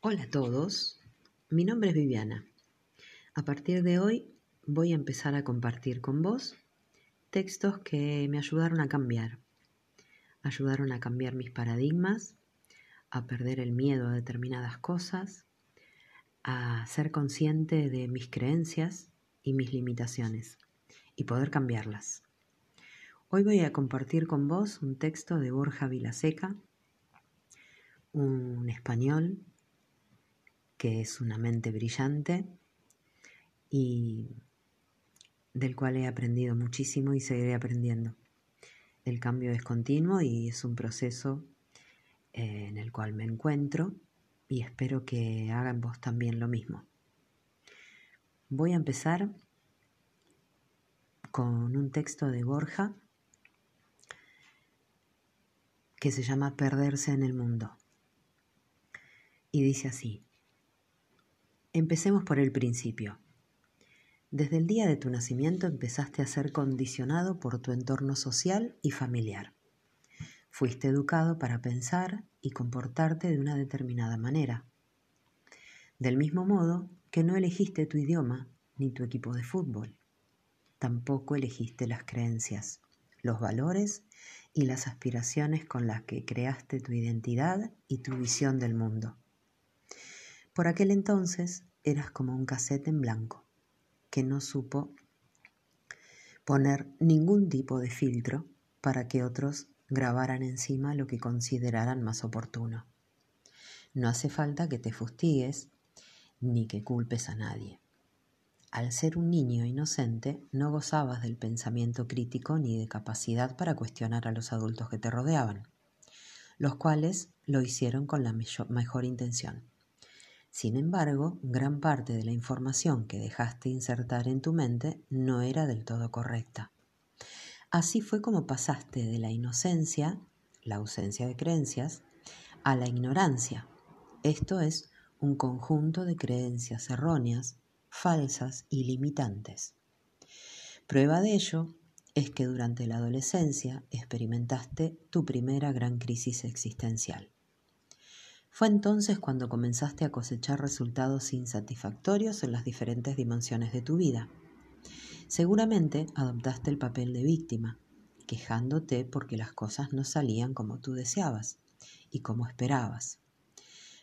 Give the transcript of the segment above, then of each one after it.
Hola a todos, mi nombre es Viviana. A partir de hoy voy a empezar a compartir con vos textos que me ayudaron a cambiar. Ayudaron a cambiar mis paradigmas, a perder el miedo a determinadas cosas, a ser consciente de mis creencias y mis limitaciones y poder cambiarlas. Hoy voy a compartir con vos un texto de Borja Vilaseca, un español que es una mente brillante y del cual he aprendido muchísimo y seguiré aprendiendo. El cambio es continuo y es un proceso eh, en el cual me encuentro y espero que hagan vos también lo mismo. Voy a empezar con un texto de Borja que se llama Perderse en el mundo. Y dice así, empecemos por el principio. Desde el día de tu nacimiento empezaste a ser condicionado por tu entorno social y familiar. Fuiste educado para pensar y comportarte de una determinada manera. Del mismo modo que no elegiste tu idioma ni tu equipo de fútbol. Tampoco elegiste las creencias, los valores y las aspiraciones con las que creaste tu identidad y tu visión del mundo. Por aquel entonces eras como un cassette en blanco que no supo poner ningún tipo de filtro para que otros grabaran encima lo que consideraran más oportuno. No hace falta que te fustigues ni que culpes a nadie. Al ser un niño inocente, no gozabas del pensamiento crítico ni de capacidad para cuestionar a los adultos que te rodeaban, los cuales lo hicieron con la mejor intención. Sin embargo, gran parte de la información que dejaste insertar en tu mente no era del todo correcta. Así fue como pasaste de la inocencia, la ausencia de creencias, a la ignorancia. Esto es un conjunto de creencias erróneas, falsas y limitantes. Prueba de ello es que durante la adolescencia experimentaste tu primera gran crisis existencial. Fue entonces cuando comenzaste a cosechar resultados insatisfactorios en las diferentes dimensiones de tu vida. Seguramente adoptaste el papel de víctima, quejándote porque las cosas no salían como tú deseabas y como esperabas.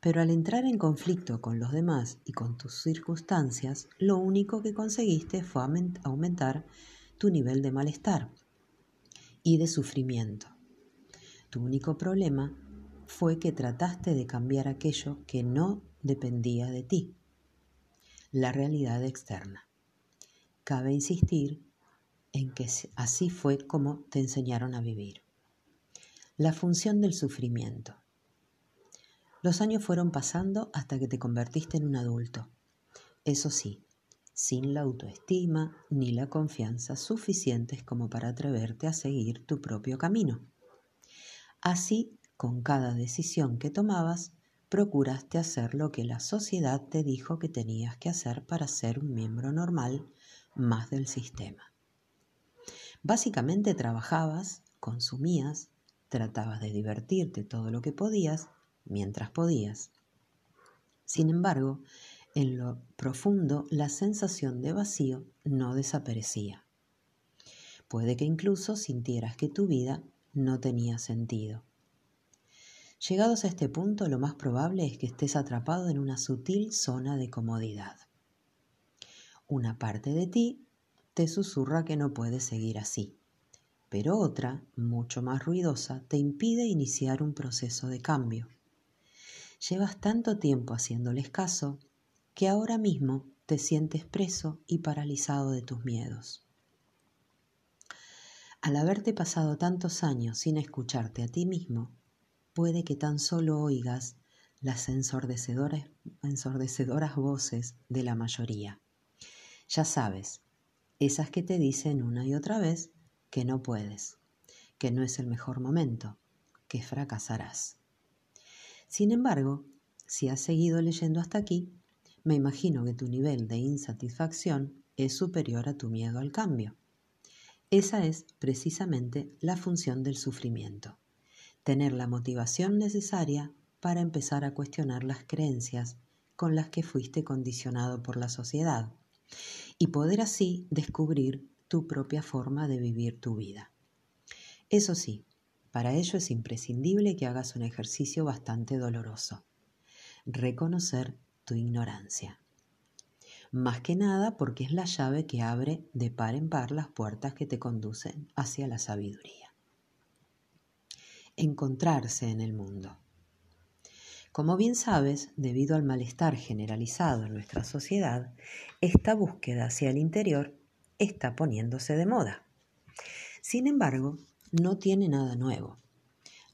Pero al entrar en conflicto con los demás y con tus circunstancias, lo único que conseguiste fue aumentar tu nivel de malestar y de sufrimiento. Tu único problema fue que trataste de cambiar aquello que no dependía de ti, la realidad externa. Cabe insistir en que así fue como te enseñaron a vivir. La función del sufrimiento. Los años fueron pasando hasta que te convertiste en un adulto. Eso sí, sin la autoestima ni la confianza suficientes como para atreverte a seguir tu propio camino. Así con cada decisión que tomabas, procuraste hacer lo que la sociedad te dijo que tenías que hacer para ser un miembro normal más del sistema. Básicamente trabajabas, consumías, tratabas de divertirte todo lo que podías mientras podías. Sin embargo, en lo profundo la sensación de vacío no desaparecía. Puede que incluso sintieras que tu vida no tenía sentido. Llegados a este punto, lo más probable es que estés atrapado en una sutil zona de comodidad. Una parte de ti te susurra que no puedes seguir así, pero otra, mucho más ruidosa, te impide iniciar un proceso de cambio. Llevas tanto tiempo haciéndoles caso que ahora mismo te sientes preso y paralizado de tus miedos. Al haberte pasado tantos años sin escucharte a ti mismo, puede que tan solo oigas las ensordecedoras, voces de la mayoría. Ya sabes, esas que te dicen una y otra vez que no puedes, que no es el mejor momento, que fracasarás. Sin embargo, si has seguido leyendo hasta aquí, me imagino que tu nivel de insatisfacción es superior a tu miedo al cambio. Esa es precisamente la función del sufrimiento tener la motivación necesaria para empezar a cuestionar las creencias con las que fuiste condicionado por la sociedad y poder así descubrir tu propia forma de vivir tu vida. Eso sí, para ello es imprescindible que hagas un ejercicio bastante doloroso. Reconocer tu ignorancia. Más que nada porque es la llave que abre de par en par las puertas que te conducen hacia la sabiduría. Encontrarse en el mundo. Como bien sabes, debido al malestar generalizado en nuestra sociedad, esta búsqueda hacia el interior está poniéndose de moda. Sin embargo, no tiene nada nuevo.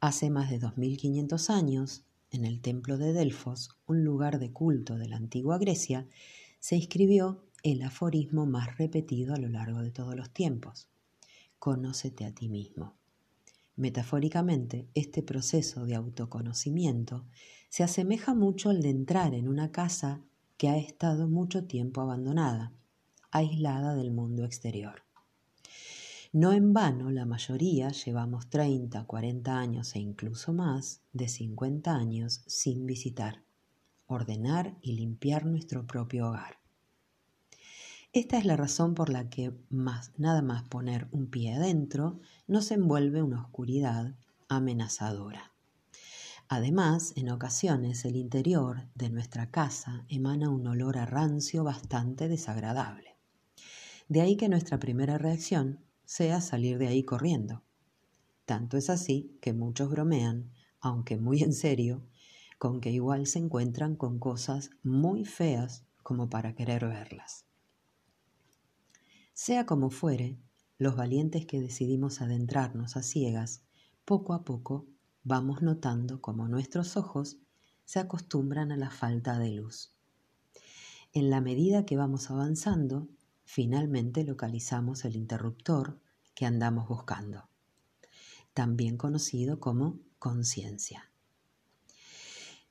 Hace más de 2500 años, en el templo de Delfos, un lugar de culto de la antigua Grecia, se inscribió el aforismo más repetido a lo largo de todos los tiempos. Conócete a ti mismo. Metafóricamente, este proceso de autoconocimiento se asemeja mucho al de entrar en una casa que ha estado mucho tiempo abandonada, aislada del mundo exterior. No en vano la mayoría llevamos 30, 40 años e incluso más de 50 años sin visitar, ordenar y limpiar nuestro propio hogar. Esta es la razón por la que más, nada más poner un pie adentro nos envuelve una oscuridad amenazadora. Además, en ocasiones el interior de nuestra casa emana un olor a rancio bastante desagradable. De ahí que nuestra primera reacción sea salir de ahí corriendo. Tanto es así que muchos bromean, aunque muy en serio, con que igual se encuentran con cosas muy feas como para querer verlas. Sea como fuere, los valientes que decidimos adentrarnos a ciegas, poco a poco vamos notando cómo nuestros ojos se acostumbran a la falta de luz. En la medida que vamos avanzando, finalmente localizamos el interruptor que andamos buscando, también conocido como conciencia.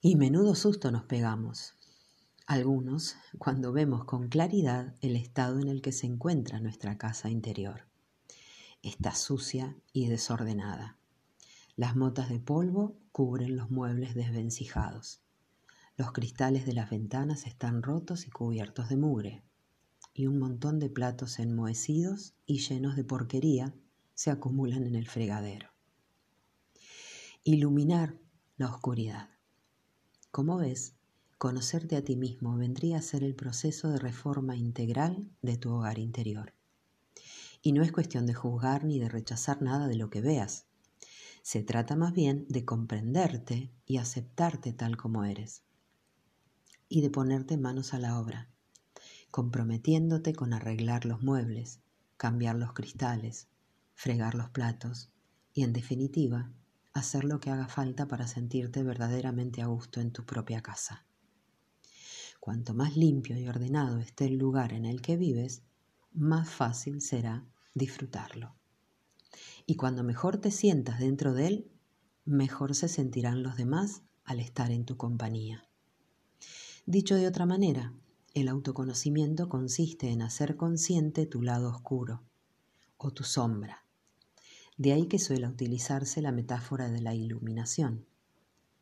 Y menudo susto nos pegamos, algunos cuando vemos con claridad el estado en el que se encuentra nuestra casa interior. Está sucia y desordenada. Las motas de polvo cubren los muebles desvencijados. Los cristales de las ventanas están rotos y cubiertos de mugre. Y un montón de platos enmohecidos y llenos de porquería se acumulan en el fregadero. Iluminar la oscuridad. Como ves, conocerte a ti mismo vendría a ser el proceso de reforma integral de tu hogar interior. Y no es cuestión de juzgar ni de rechazar nada de lo que veas, se trata más bien de comprenderte y aceptarte tal como eres. Y de ponerte manos a la obra, comprometiéndote con arreglar los muebles, cambiar los cristales, fregar los platos y, en definitiva, hacer lo que haga falta para sentirte verdaderamente a gusto en tu propia casa. Cuanto más limpio y ordenado esté el lugar en el que vives, más fácil será disfrutarlo. Y cuando mejor te sientas dentro de él, mejor se sentirán los demás al estar en tu compañía. Dicho de otra manera, el autoconocimiento consiste en hacer consciente tu lado oscuro o tu sombra. De ahí que suele utilizarse la metáfora de la iluminación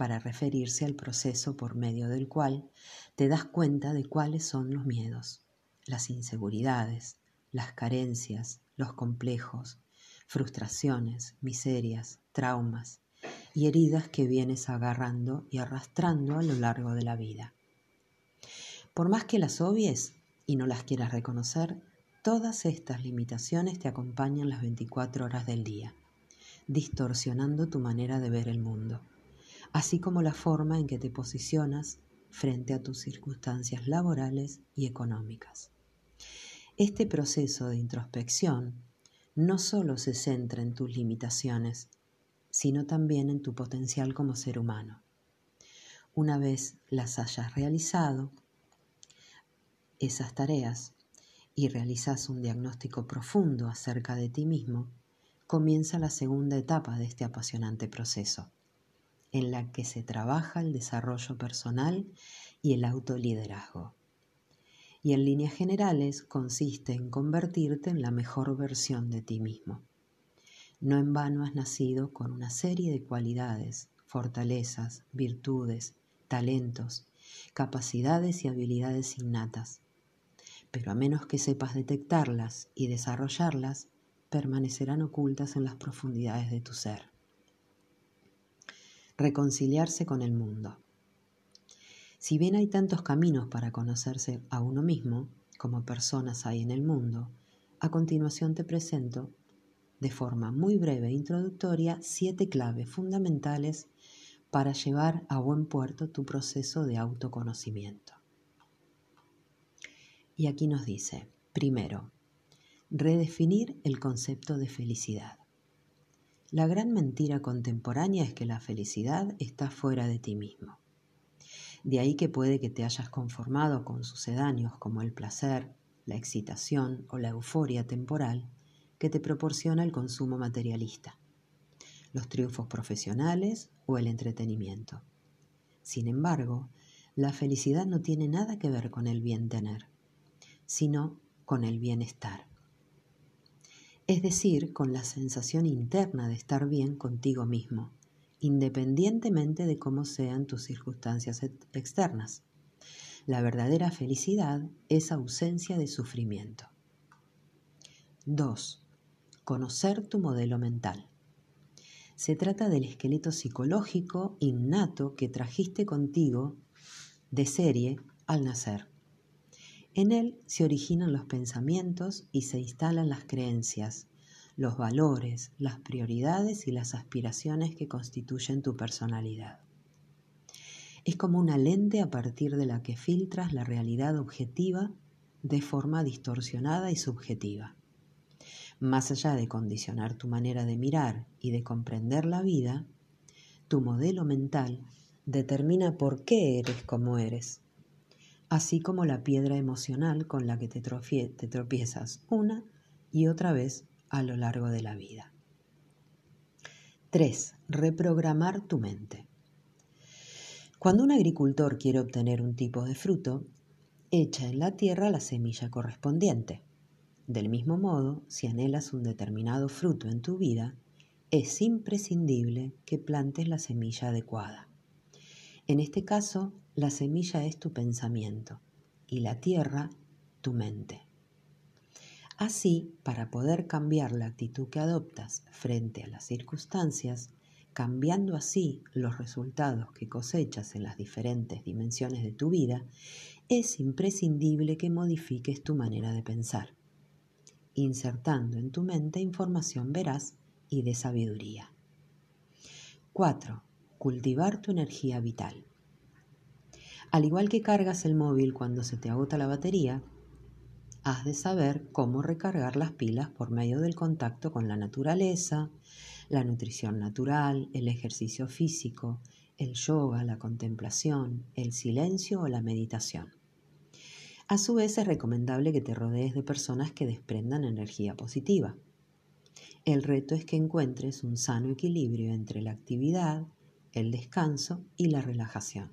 para referirse al proceso por medio del cual te das cuenta de cuáles son los miedos, las inseguridades, las carencias, los complejos, frustraciones, miserias, traumas y heridas que vienes agarrando y arrastrando a lo largo de la vida. Por más que las obvies y no las quieras reconocer, todas estas limitaciones te acompañan las 24 horas del día, distorsionando tu manera de ver el mundo, así como la forma en que te posicionas frente a tus circunstancias laborales y económicas. Este proceso de introspección no solo se centra en tus limitaciones, sino también en tu potencial como ser humano. Una vez las hayas realizado, esas tareas, y realizas un diagnóstico profundo acerca de ti mismo, comienza la segunda etapa de este apasionante proceso, en la que se trabaja el desarrollo personal y el autoliderazgo y en líneas generales consiste en convertirte en la mejor versión de ti mismo. No en vano has nacido con una serie de cualidades, fortalezas, virtudes, talentos, capacidades y habilidades innatas. Pero a menos que sepas detectarlas y desarrollarlas, permanecerán ocultas en las profundidades de tu ser. Reconciliarse con el mundo. Si bien hay tantos caminos para conocerse a uno mismo, como personas hay en el mundo, a continuación te presento, de forma muy breve e introductoria, siete claves fundamentales para llevar a buen puerto tu proceso de autoconocimiento. Y aquí nos dice, primero, redefinir el concepto de felicidad. La gran mentira contemporánea es que la felicidad está fuera de ti mismo. De ahí que puede que te hayas conformado con sucedáneos como el placer, la excitación o la euforia temporal que te proporciona el consumo materialista los triunfos profesionales o el entretenimiento. Sin embargo, la felicidad no tiene nada que ver con el bien tener, sino con el bienestar. Es decir, con la sensación interna de estar bien contigo mismo, independientemente de cómo sean tus circunstancias externas. La verdadera felicidad es ausencia de sufrimiento. 2. Conocer tu modelo mental. Se trata del esqueleto psicológico innato que trajiste contigo de serie al nacer. En él se originan los pensamientos y se instalan las creencias, los valores, las prioridades y las aspiraciones que constituyen tu personalidad. Es como una lente a partir de la que filtras la realidad objetiva de forma distorsionada y subjetiva. Más allá de condicionar tu manera de mirar y de comprender la vida, tu modelo mental determina por qué eres como eres, así como la piedra emocional con la que te, tropiezas una y otra vez a lo largo de la vida. 3. Reprogramar tu mente. Cuando un agricultor quiere obtener un tipo de fruto, echa en la tierra la semilla correspondiente. Del mismo modo, si anhelas un determinado fruto en tu vida, es imprescindible que plantes la semilla adecuada. En este caso, la semilla es tu pensamiento y la tierra tu mente. Así, para poder cambiar la actitud que adoptas frente a las circunstancias, cambiando así los resultados que cosechas en las diferentes dimensiones de tu vida, es imprescindible que modifiques tu manera de pensar insertando en tu mente información veraz y de sabiduría. 4. Cultivar tu energía vital. Al igual que cargas el móvil cuando se te agota la batería, has de saber cómo recargar las pilas por medio del contacto con la naturaleza, la nutrición natural, el ejercicio físico, el yoga, la contemplación, el silencio o la meditación. A su vez es recomendable que te rodees de personas que desprendan energía positiva. El reto es que encuentres un sano equilibrio entre la actividad, el descanso y la relajación.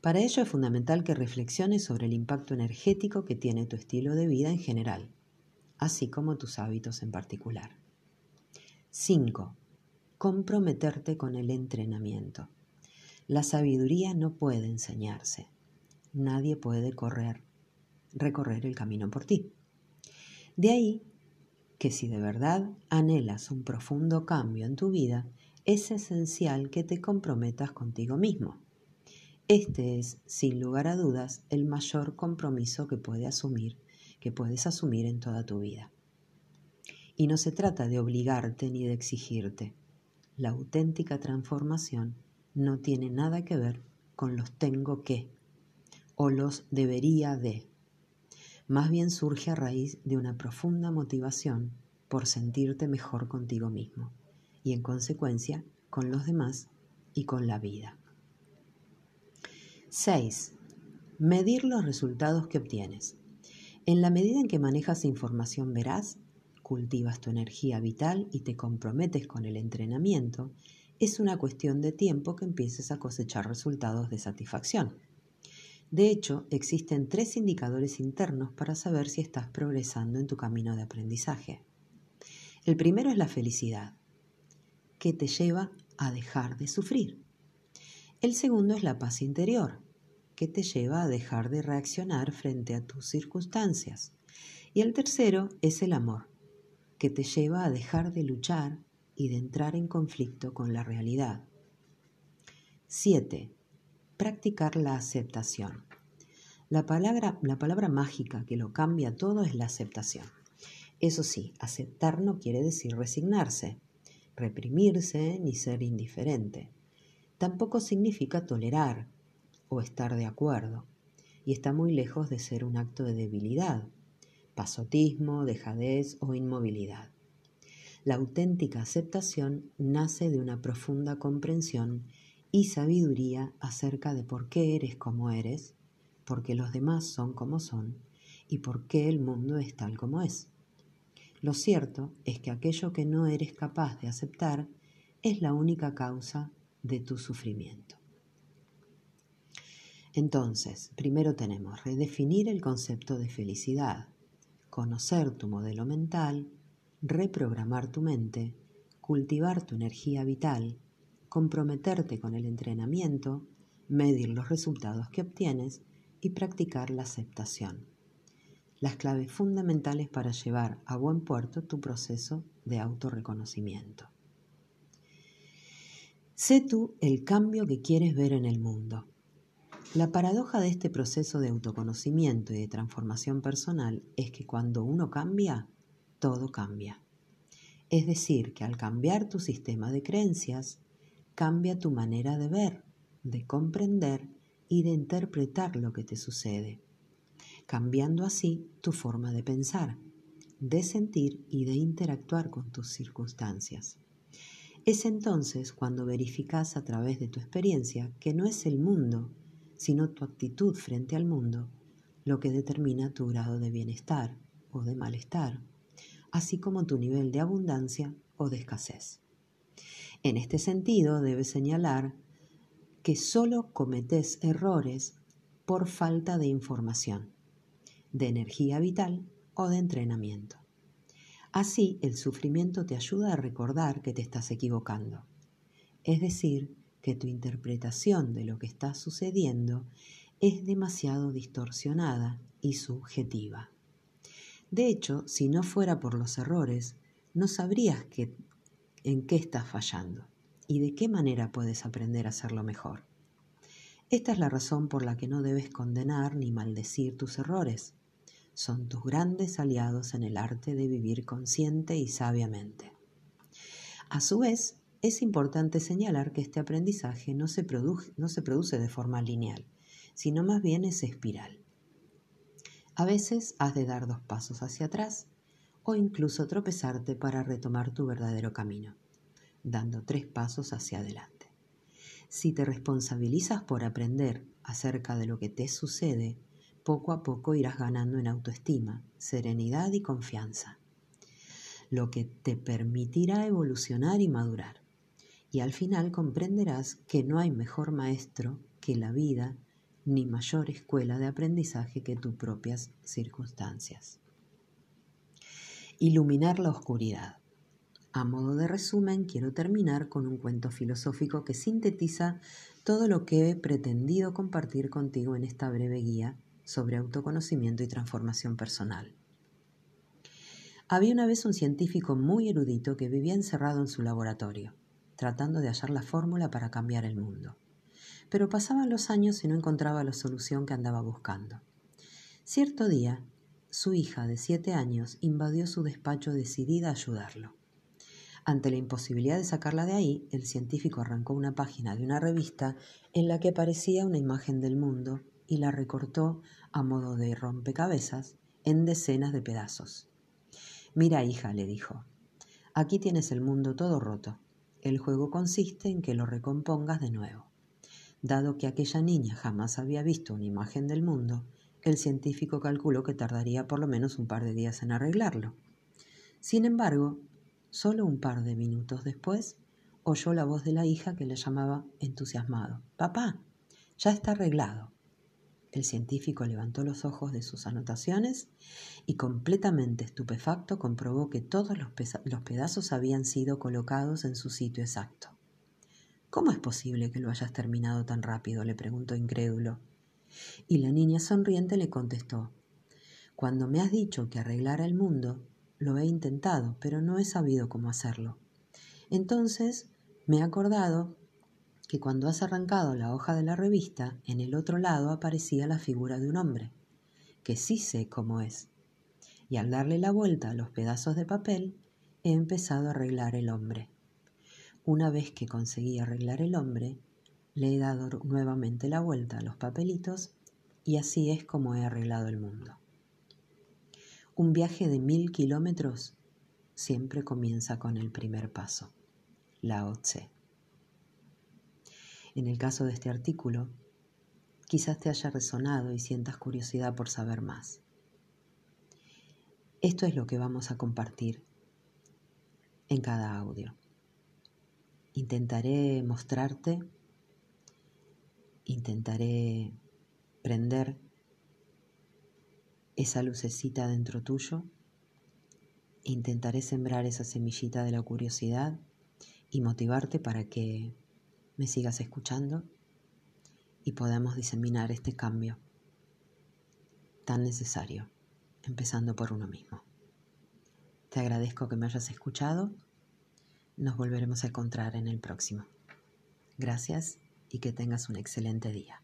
Para ello es fundamental que reflexiones sobre el impacto energético que tiene tu estilo de vida en general, así como tus hábitos en particular. 5. Comprometerte con el entrenamiento. La sabiduría no puede enseñarse, nadie puede correr, recorrer el camino por ti. De ahí que si de verdad anhelas un profundo cambio en tu vida, es esencial que te comprometas contigo mismo. Este es, sin lugar a dudas, el mayor compromiso que, puede asumir, que puedes asumir en toda tu vida. Y no se trata de obligarte ni de exigirte. La auténtica transformación no tiene nada que ver con los tengo que o los debería de. Más bien surge a raíz de una profunda motivación por sentirte mejor contigo mismo y en consecuencia con los demás y con la vida. 6. Medir los resultados que obtienes. En la medida en que manejas información veraz, cultivas tu energía vital y te comprometes con el entrenamiento, es una cuestión de tiempo que empieces a cosechar resultados de satisfacción. De hecho, existen tres indicadores internos para saber si estás progresando en tu camino de aprendizaje. El primero es la felicidad, que te lleva a dejar de sufrir. El segundo es la paz interior, que te lleva a dejar de reaccionar frente a tus circunstancias. Y el tercero es el amor, que te lleva a dejar de luchar y de entrar en conflicto con la realidad. 7. Practicar la aceptación. La palabra, la palabra mágica que lo cambia todo es la aceptación. Eso sí, aceptar no quiere decir resignarse, reprimirse ni ser indiferente. Tampoco significa tolerar o estar de acuerdo, y está muy lejos de ser un acto de debilidad, pasotismo, dejadez o inmovilidad. La auténtica aceptación nace de una profunda comprensión y sabiduría acerca de por qué eres como eres, por qué los demás son como son y por qué el mundo es tal como es. Lo cierto es que aquello que no eres capaz de aceptar es la única causa de tu sufrimiento. Entonces, primero tenemos redefinir el concepto de felicidad, conocer tu modelo mental, reprogramar tu mente, cultivar tu energía vital, comprometerte con el entrenamiento, medir los resultados que obtienes y practicar la aceptación. Las claves fundamentales para llevar a buen puerto tu proceso de autorreconocimiento. Sé tú el cambio que quieres ver en el mundo. La paradoja de este proceso de autoconocimiento y de transformación personal es que cuando uno cambia, todo cambia. Es decir, que al cambiar tu sistema de creencias, cambia tu manera de ver, de comprender y de interpretar lo que te sucede, cambiando así tu forma de pensar, de sentir y de interactuar con tus circunstancias. Es entonces cuando verificas a través de tu experiencia que no es el mundo, sino tu actitud frente al mundo lo que determina tu grado de bienestar o de malestar, así como tu nivel de abundancia o de escasez. En este sentido, debes señalar que solo cometes errores por falta de información, de energía vital o de entrenamiento. Así, el sufrimiento te ayuda a recordar que te estás equivocando, es decir, que tu interpretación de lo que está sucediendo es demasiado distorsionada y subjetiva. De hecho, si no fuera por los errores, no sabrías en qué estás fallando y de qué manera puedes aprender a hacerlo mejor. Esta es la razón por la que no debes condenar ni maldecir tus errores son tus grandes aliados en el arte de vivir consciente y sabiamente. A su vez, es importante señalar que este aprendizaje no se, produce, de forma lineal, sino más bien es espiral. A veces has de dar dos pasos hacia atrás o incluso tropezarte para retomar tu verdadero camino, dando tres pasos hacia adelante. Si te responsabilizas por aprender acerca de lo que te sucede poco a poco irás ganando en autoestima, serenidad y confianza, lo que te permitirá evolucionar y madurar. Y al final comprenderás que no hay mejor maestro que la vida ni mayor escuela de aprendizaje que tus propias circunstancias. Iluminar la oscuridad. A modo de resumen, quiero terminar con un cuento filosófico que sintetiza todo lo que he pretendido compartir contigo en esta breve guía sobre autoconocimiento y transformación personal. Había una vez un científico muy erudito que vivía encerrado en su laboratorio, tratando de hallar la fórmula para cambiar el mundo. Pero pasaban los años y no encontraba la solución que andaba buscando. Cierto día, su hija de siete años invadió su despacho decidida a ayudarlo. Ante la imposibilidad de sacarla de ahí, el científico arrancó una página de una revista en la que aparecía una imagen del mundo y la recortó a modo de rompecabezas en decenas de pedazos. Mira, hija, le dijo, aquí tienes el mundo todo roto. El juego consiste en que lo recompongas de nuevo. Dado que aquella niña jamás había visto una imagen del mundo, el científico calculó que tardaría por lo menos un par de días en arreglarlo. Sin embargo, solo un par de minutos después, oyó la voz de la hija que le llamaba entusiasmado. Papá, ya está arreglado. El científico levantó los ojos de sus anotaciones y completamente estupefacto comprobó que todos los, pedazos habían sido colocados en su sitio exacto. ¿Cómo es posible que lo hayas terminado tan rápido? le preguntó incrédulo. Y la niña sonriente le contestó, Cuando me has dicho que arreglara el mundo, lo he intentado, pero no he sabido cómo hacerlo. Entonces me he acordado que cuando has arrancado la hoja de la revista, en el otro lado aparecía la figura de un hombre, que sí sé cómo es. Y al darle la vuelta a los pedazos de papel, he empezado a arreglar el hombre. Una vez que conseguí arreglar el hombre, le he dado nuevamente la vuelta a los papelitos y así es como he arreglado el mundo. Un viaje de mil kilómetros siempre comienza con el primer paso. Lao Tse. En el caso de este artículo, quizás te haya resonado y sientas curiosidad por saber más. Esto es lo que vamos a compartir en cada audio. Intentaré mostrarte, intentaré prender esa lucecita dentro tuyo, intentaré sembrar esa semillita de la curiosidad y motivarte para que me sigas escuchando y podamos diseminar este cambio tan necesario, empezando por uno mismo. Te agradezco que me hayas escuchado nos volveremos a encontrar en el próximo. Gracias y que tengas un excelente día.